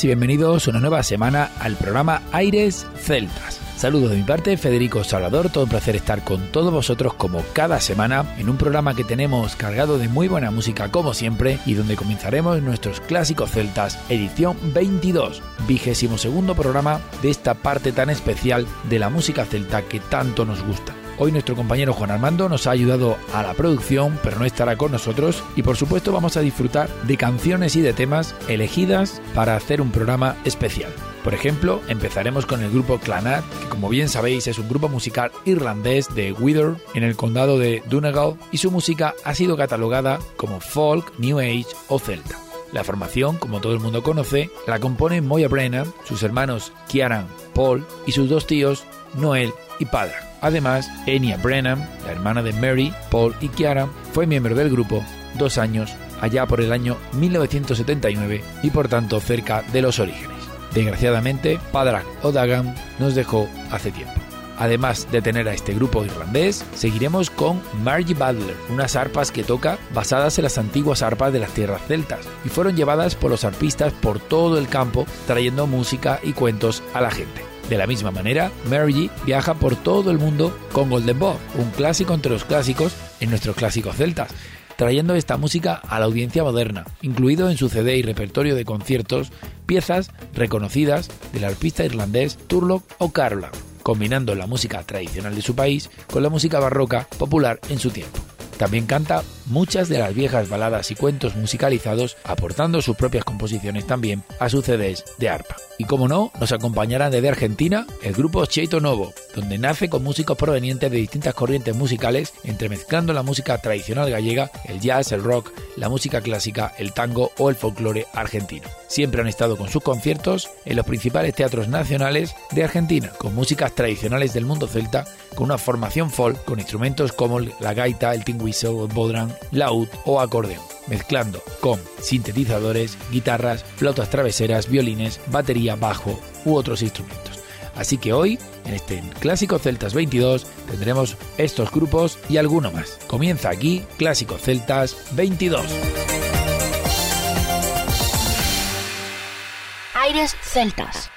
Y bienvenidos una nueva semana al programa Aires Celtas. Saludos de mi parte, Federico Salvador, todo un placer estar con todos vosotros como cada semana en un programa que tenemos cargado de muy buena música como siempre y donde comenzaremos nuestros clásicos celtas edición 22, vigésimo segundo programa de esta parte tan especial de la música celta que tanto nos gusta. Hoy nuestro compañero Juan Armando nos ha ayudado a la producción, pero no estará con nosotros y por supuesto vamos a disfrutar de canciones y de temas elegidas para hacer un programa especial. Por ejemplo, empezaremos con el grupo Clanat, que como bien sabéis es un grupo musical irlandés de Wither en el condado de Donegal y su música ha sido catalogada como folk, new age o celta. La formación, como todo el mundo conoce, la componen Moya Brennan, sus hermanos Kieran, Paul y sus dos tíos Noel y Padra. Además, Enya Brennan, la hermana de Mary, Paul y Kiara, fue miembro del grupo dos años allá por el año 1979 y por tanto cerca de los orígenes. Desgraciadamente, Padrak O'Dagan nos dejó hace tiempo. Además de tener a este grupo irlandés, seguiremos con Margie Butler, unas arpas que toca basadas en las antiguas arpas de las tierras celtas y fueron llevadas por los arpistas por todo el campo trayendo música y cuentos a la gente. De la misma manera, Mary viaja por todo el mundo con Golden Bob, un clásico entre los clásicos en nuestros clásicos celtas, trayendo esta música a la audiencia moderna, incluido en su CD y repertorio de conciertos piezas reconocidas del arpista irlandés Turlock O'Carolan, combinando la música tradicional de su país con la música barroca popular en su tiempo. También canta muchas de las viejas baladas y cuentos musicalizados, aportando sus propias composiciones también a sus CDs de arpa. Y como no, nos acompañará desde Argentina el grupo Cheito Novo, donde nace con músicos provenientes de distintas corrientes musicales, entremezclando la música tradicional gallega, el jazz, el rock, la música clásica, el tango o el folclore argentino. Siempre han estado con sus conciertos en los principales teatros nacionales de Argentina, con músicas tradicionales del mundo celta, con una formación folk, con instrumentos como la gaita, el tin whistle, el bodran, laúd o acordeón mezclando con sintetizadores, guitarras, flautas traveseras, violines, batería, bajo u otros instrumentos. Así que hoy, en este Clásico Celtas 22, tendremos estos grupos y alguno más. Comienza aquí Clásico Celtas 22. Aires Celtas.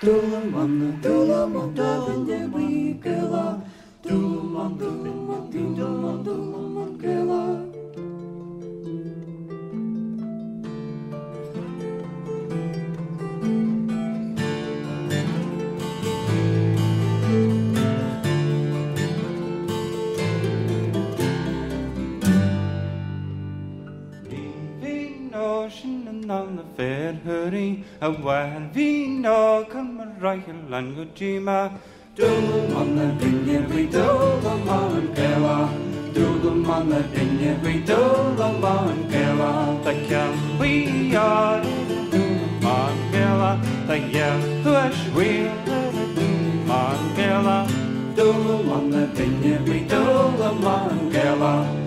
And an the fair a bhhain hí ágan mar reichen le go tíma. Dú man na dunne bhí dó le má an ceha. Dú go man na dunne bhí dó le má an ceha Tá cean bhuiar dú má an ceha Tá dhéan thuis bhuiil dú má an ceha. Dú man na dunne dó the má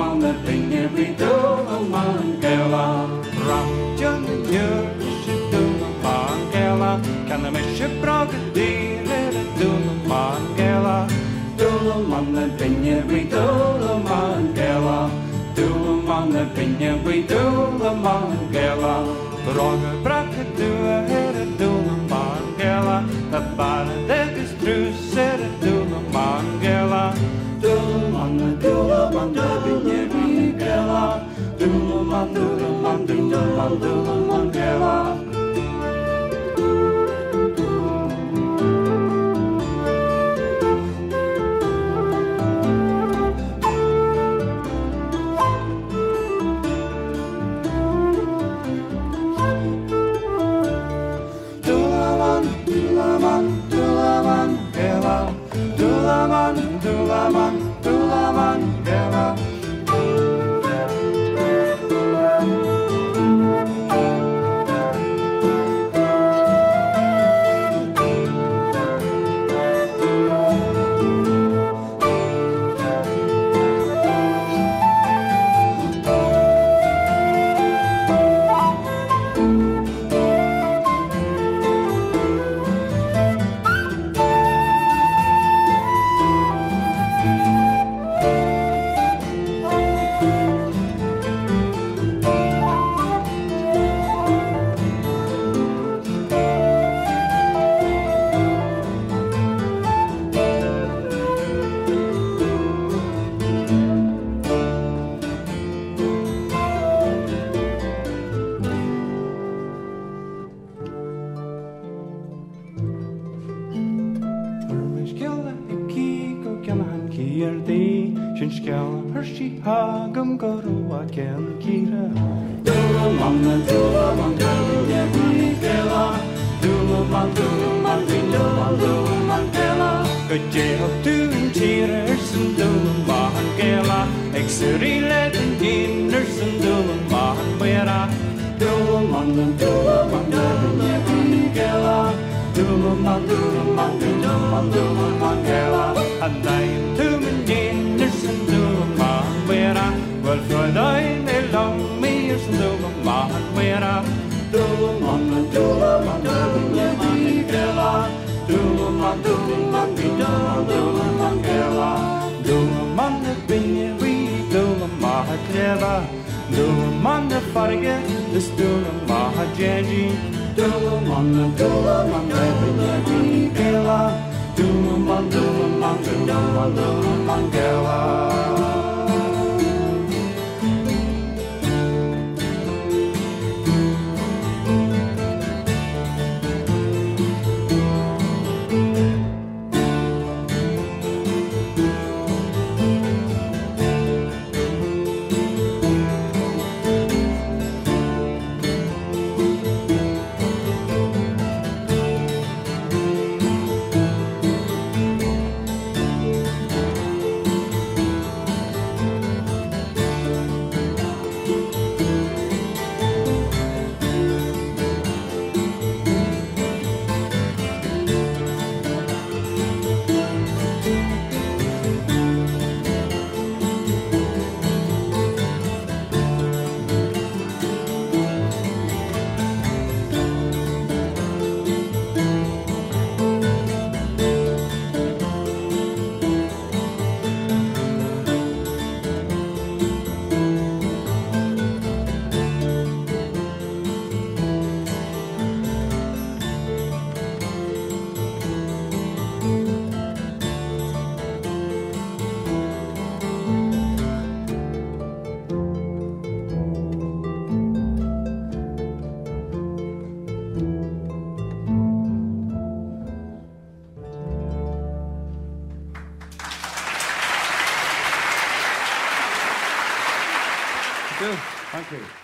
man där pengar blir dumma man gälla Ramtjön gör sig dumma man gälla Kan de mycket bra gudiner dumma man gälla man där pengar blir dumma man gälla man där mandula, mandula, mandula, mandula.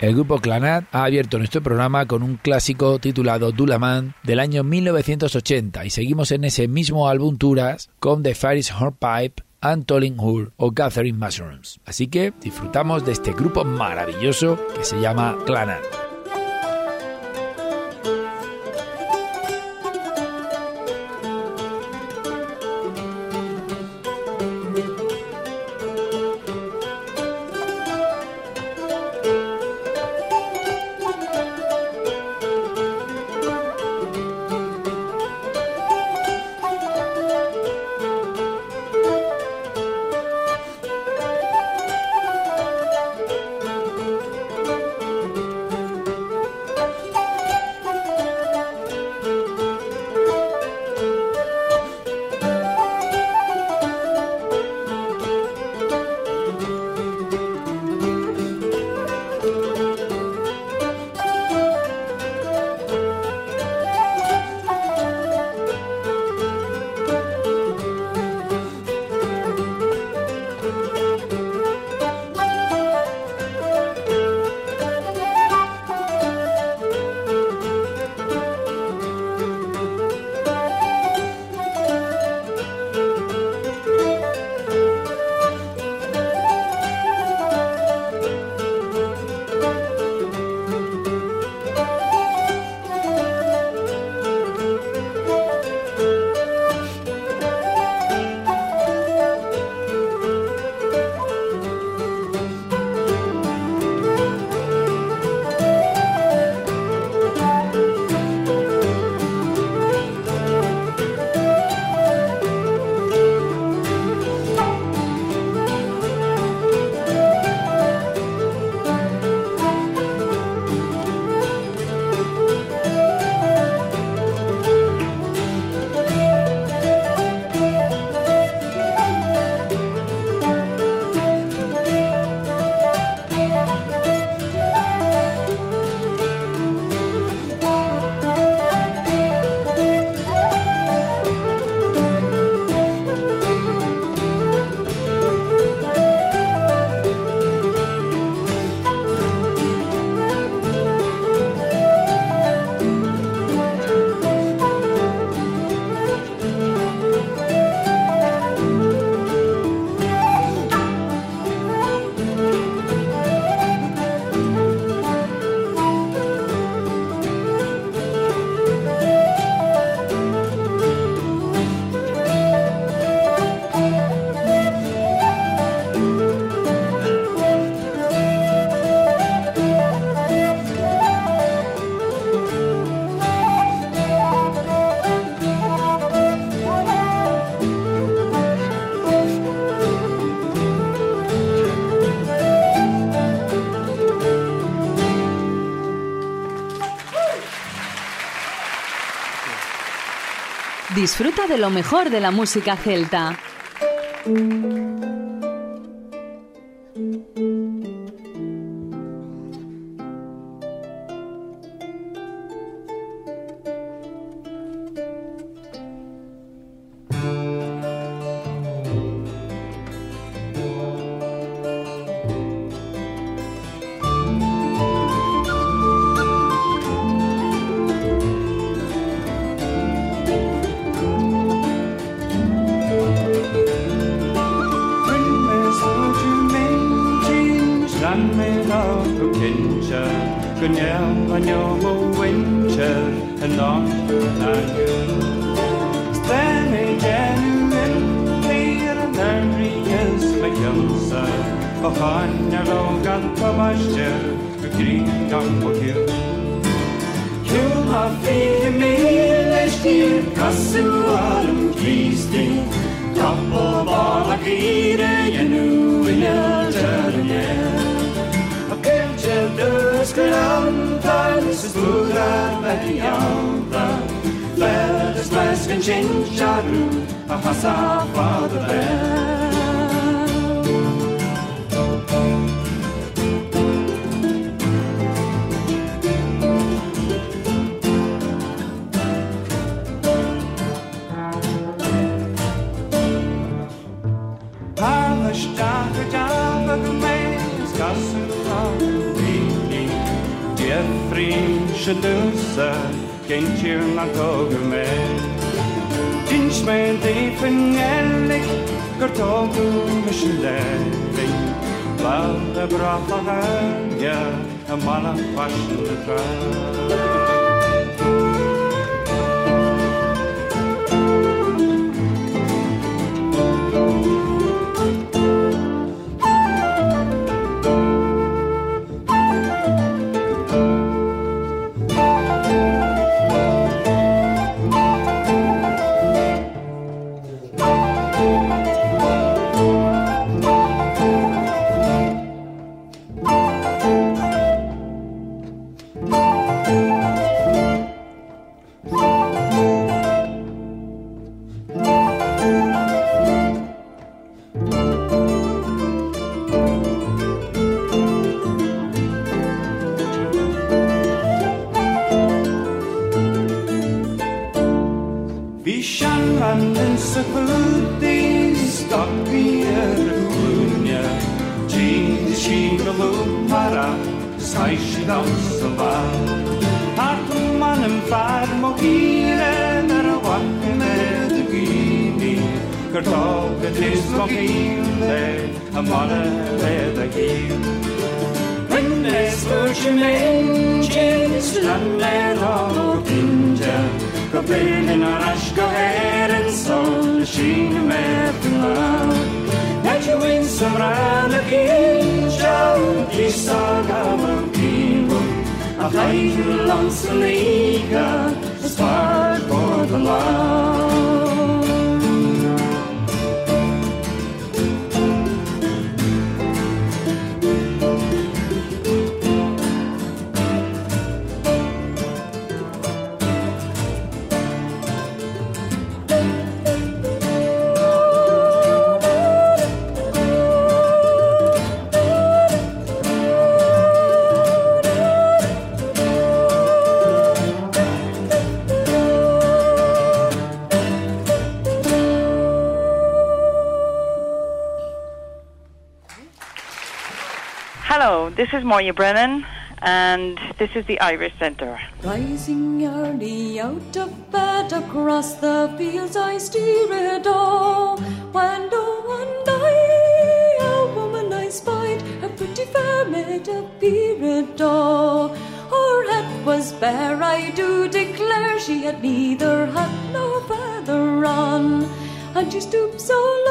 El grupo Clanat ha abierto nuestro programa con un clásico titulado Dulaman del año 1980 y seguimos en ese mismo álbum Turas con The Fairies Hornpipe and Hur o Gathering Mushrooms. Así que disfrutamos de este grupo maravilloso que se llama Clanat. Disfruta de lo mejor de la música celta. teacher and not like you. Standing genuinely in Amerikas bekymser och han är lågan på master och kringan på kul. Kul har fire milerstyr, kassuaren kristig, tapp och bara gire genuina törne. Och kanske du skulle Felles brüder varianter Felles mæsken, kinjar, a passa fader bær introducer gençimden togüme Dinçmen deyfin gellik Gürtogüm işlerlik Bağda bırakana ya Malak başlıklar This is Moya Brennan, and this is the Irish Centre. Rising early out of bed across the fields, I steer it all. When one day a woman I spied, a pretty fair maid appeared all. Her head was bare, I do declare, she had neither hat nor feather on, and she stooped so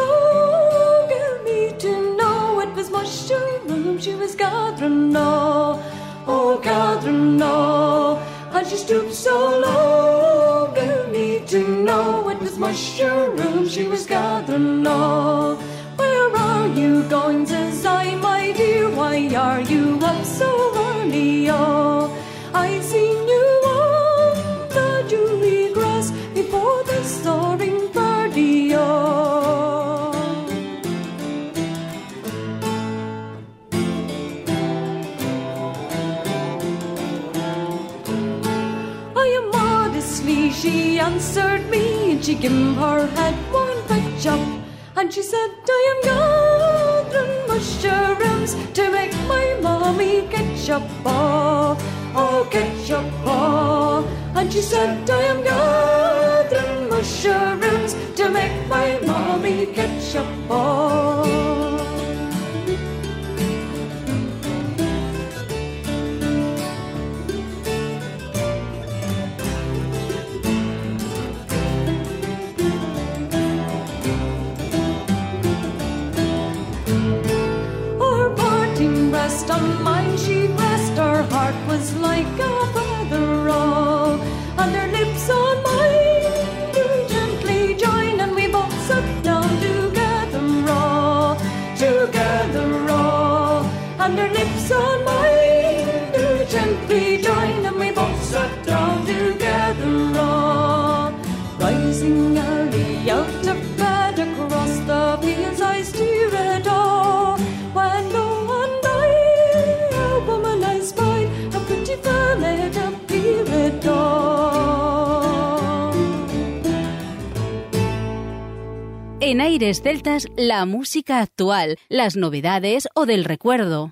no, oh gathering no, and she stooped so low, me to know it was mushroom she was gathering no. Where are you going, says I, my dear, why are you up so early, oh? She gave her head one big up. And she said, I am gathering mushrooms to make my mommy ketchup. Oh, oh, ketchup. Oh. And she said, I am gathering mushrooms to make my mommy ketchup. Oh. En Aires Celtas, la música actual, las novedades o del recuerdo.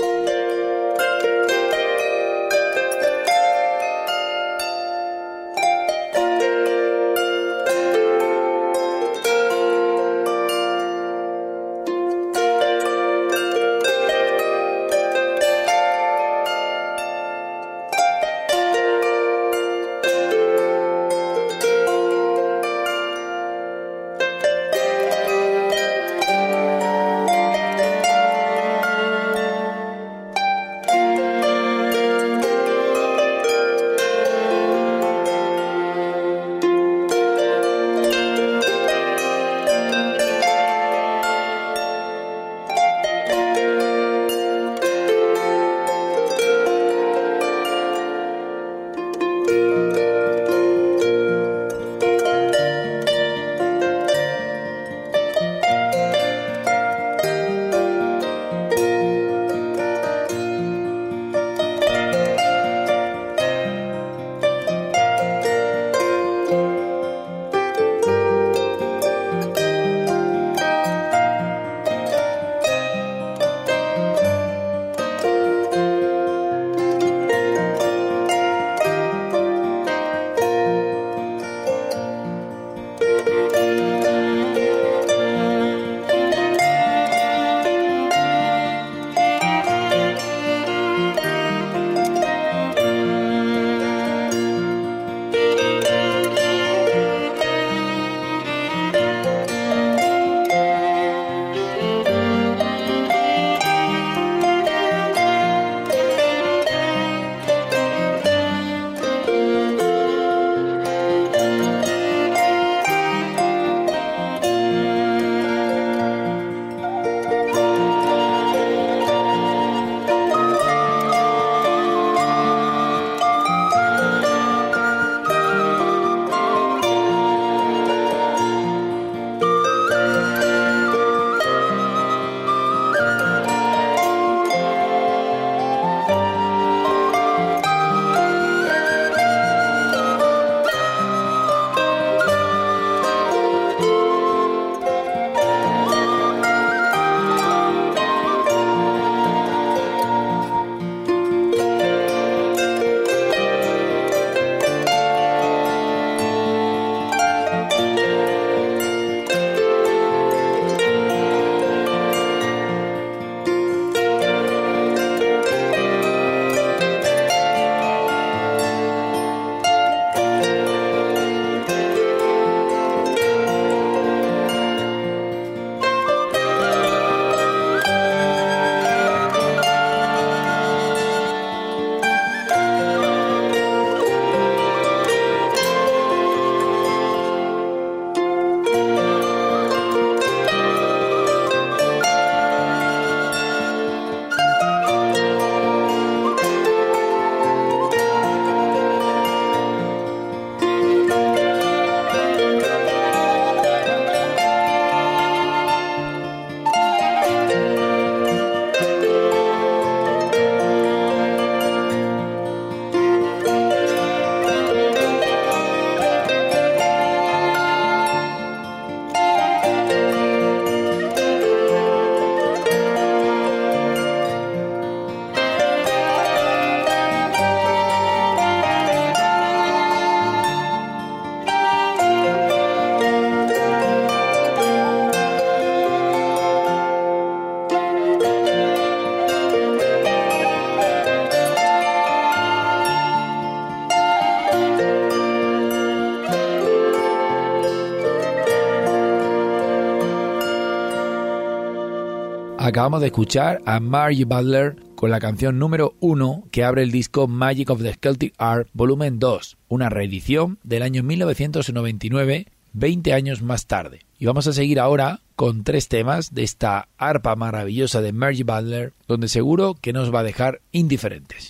Acabamos de escuchar a Margie Butler con la canción número 1 que abre el disco Magic of the Celtic Art Volumen 2, una reedición del año 1999, 20 años más tarde. Y vamos a seguir ahora con tres temas de esta arpa maravillosa de Margie Butler, donde seguro que nos va a dejar indiferentes.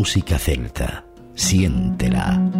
Música celta. Siéntela.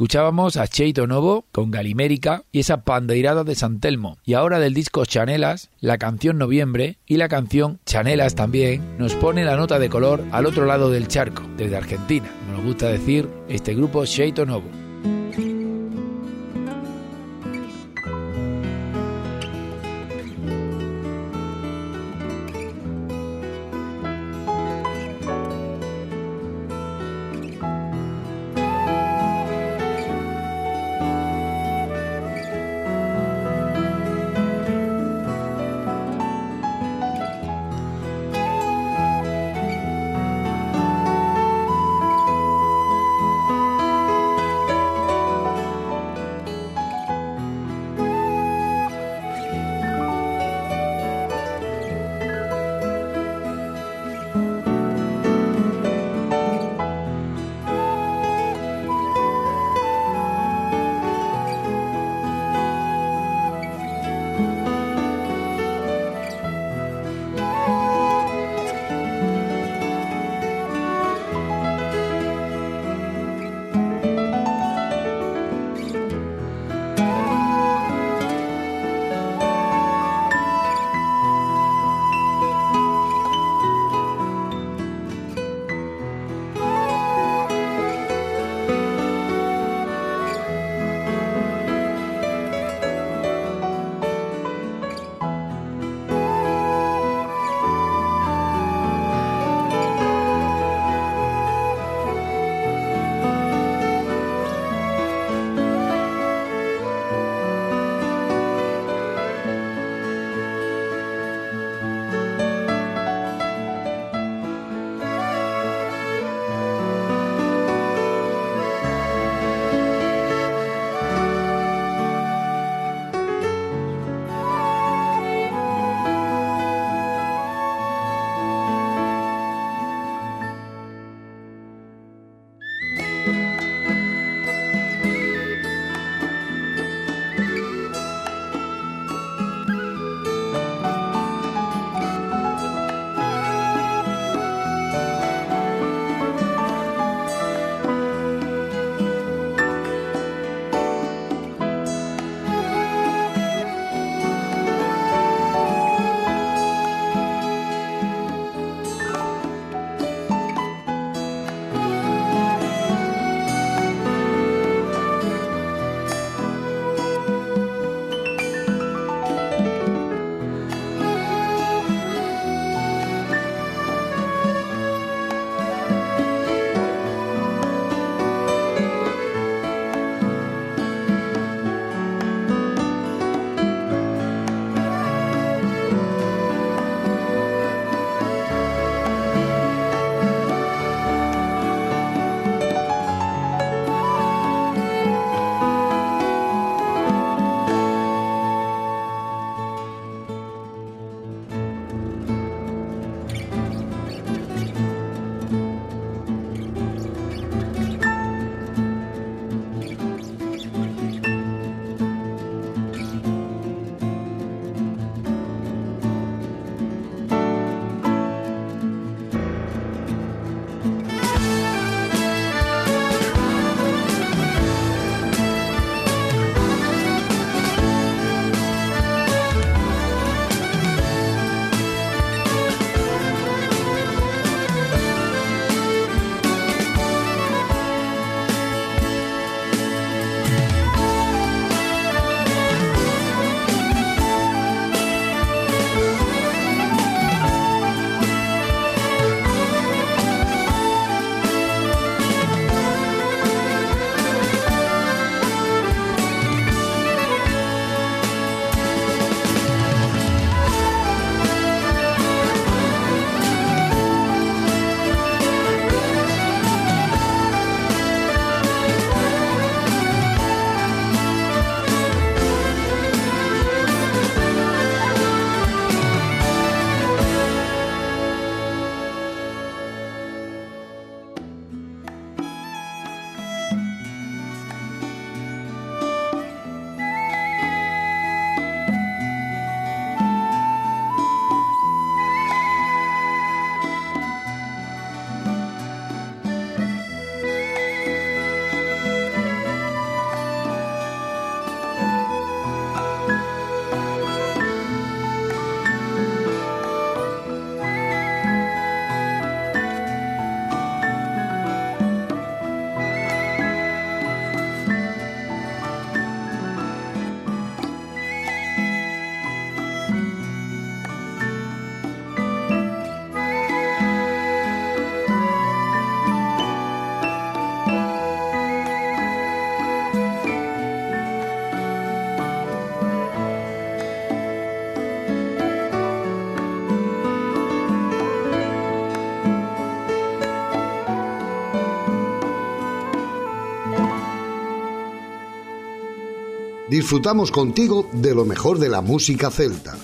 Escuchábamos a Cheito Novo con Galimérica y esa pandeirada de San Telmo. Y ahora del disco Chanelas, la canción Noviembre y la canción Chanelas también nos pone la nota de color al otro lado del charco, desde Argentina, como nos gusta decir este grupo Cheito Novo. Disfrutamos contigo de lo mejor de la música celta.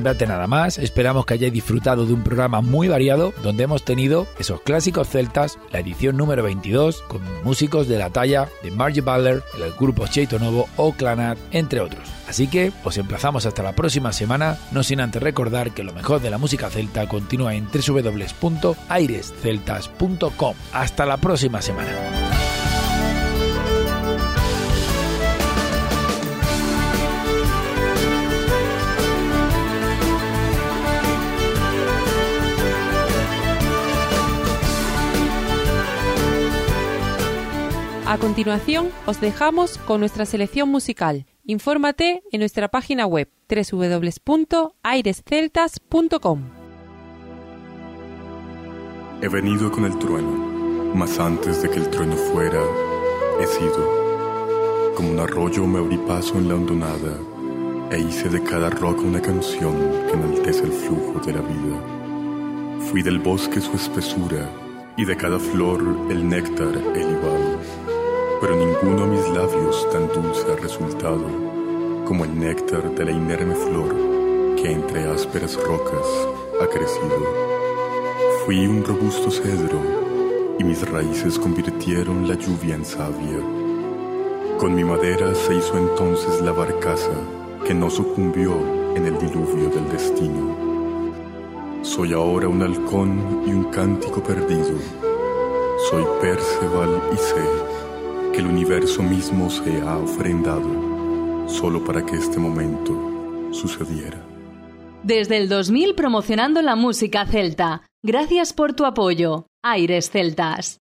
Parte nada más, esperamos que hayáis disfrutado de un programa muy variado donde hemos tenido esos clásicos celtas, la edición número 22, con músicos de la talla de Margie Butler, el grupo Cheito Novo o Clanat, entre otros. Así que os emplazamos hasta la próxima semana, no sin antes recordar que lo mejor de la música celta continúa en www.airesceltas.com. Hasta la próxima semana. A continuación, os dejamos con nuestra selección musical. Infórmate en nuestra página web www.airesceltas.com. He venido con el trueno, mas antes de que el trueno fuera, he sido. Como un arroyo me abrí paso en la hondonada e hice de cada roca una canción que enaltece el flujo de la vida. Fui del bosque su espesura y de cada flor el néctar el igual pero ninguno a mis labios tan dulce ha resultado como el néctar de la inerme flor que entre ásperas rocas ha crecido. Fui un robusto cedro y mis raíces convirtieron la lluvia en savia. Con mi madera se hizo entonces la barcaza que no sucumbió en el diluvio del destino. Soy ahora un halcón y un cántico perdido. Soy Perceval y sé que el universo mismo se ha ofrendado solo para que este momento sucediera. Desde el 2000 promocionando la música celta. Gracias por tu apoyo. Aires Celtas.